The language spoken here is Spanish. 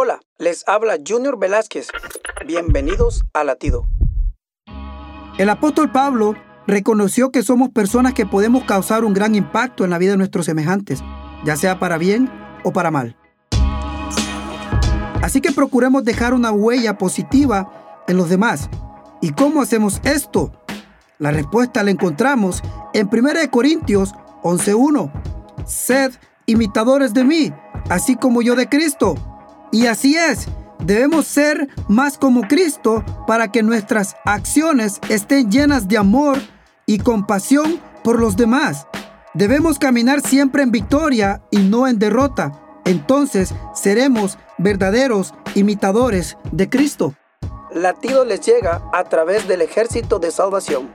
Hola, les habla Junior Velázquez. Bienvenidos a Latido. El apóstol Pablo reconoció que somos personas que podemos causar un gran impacto en la vida de nuestros semejantes, ya sea para bien o para mal. Así que procuremos dejar una huella positiva en los demás. ¿Y cómo hacemos esto? La respuesta la encontramos en 1 Corintios 11.1. Sed imitadores de mí, así como yo de Cristo. Y así es, debemos ser más como Cristo para que nuestras acciones estén llenas de amor y compasión por los demás. Debemos caminar siempre en victoria y no en derrota. Entonces seremos verdaderos imitadores de Cristo. Latido les llega a través del ejército de salvación.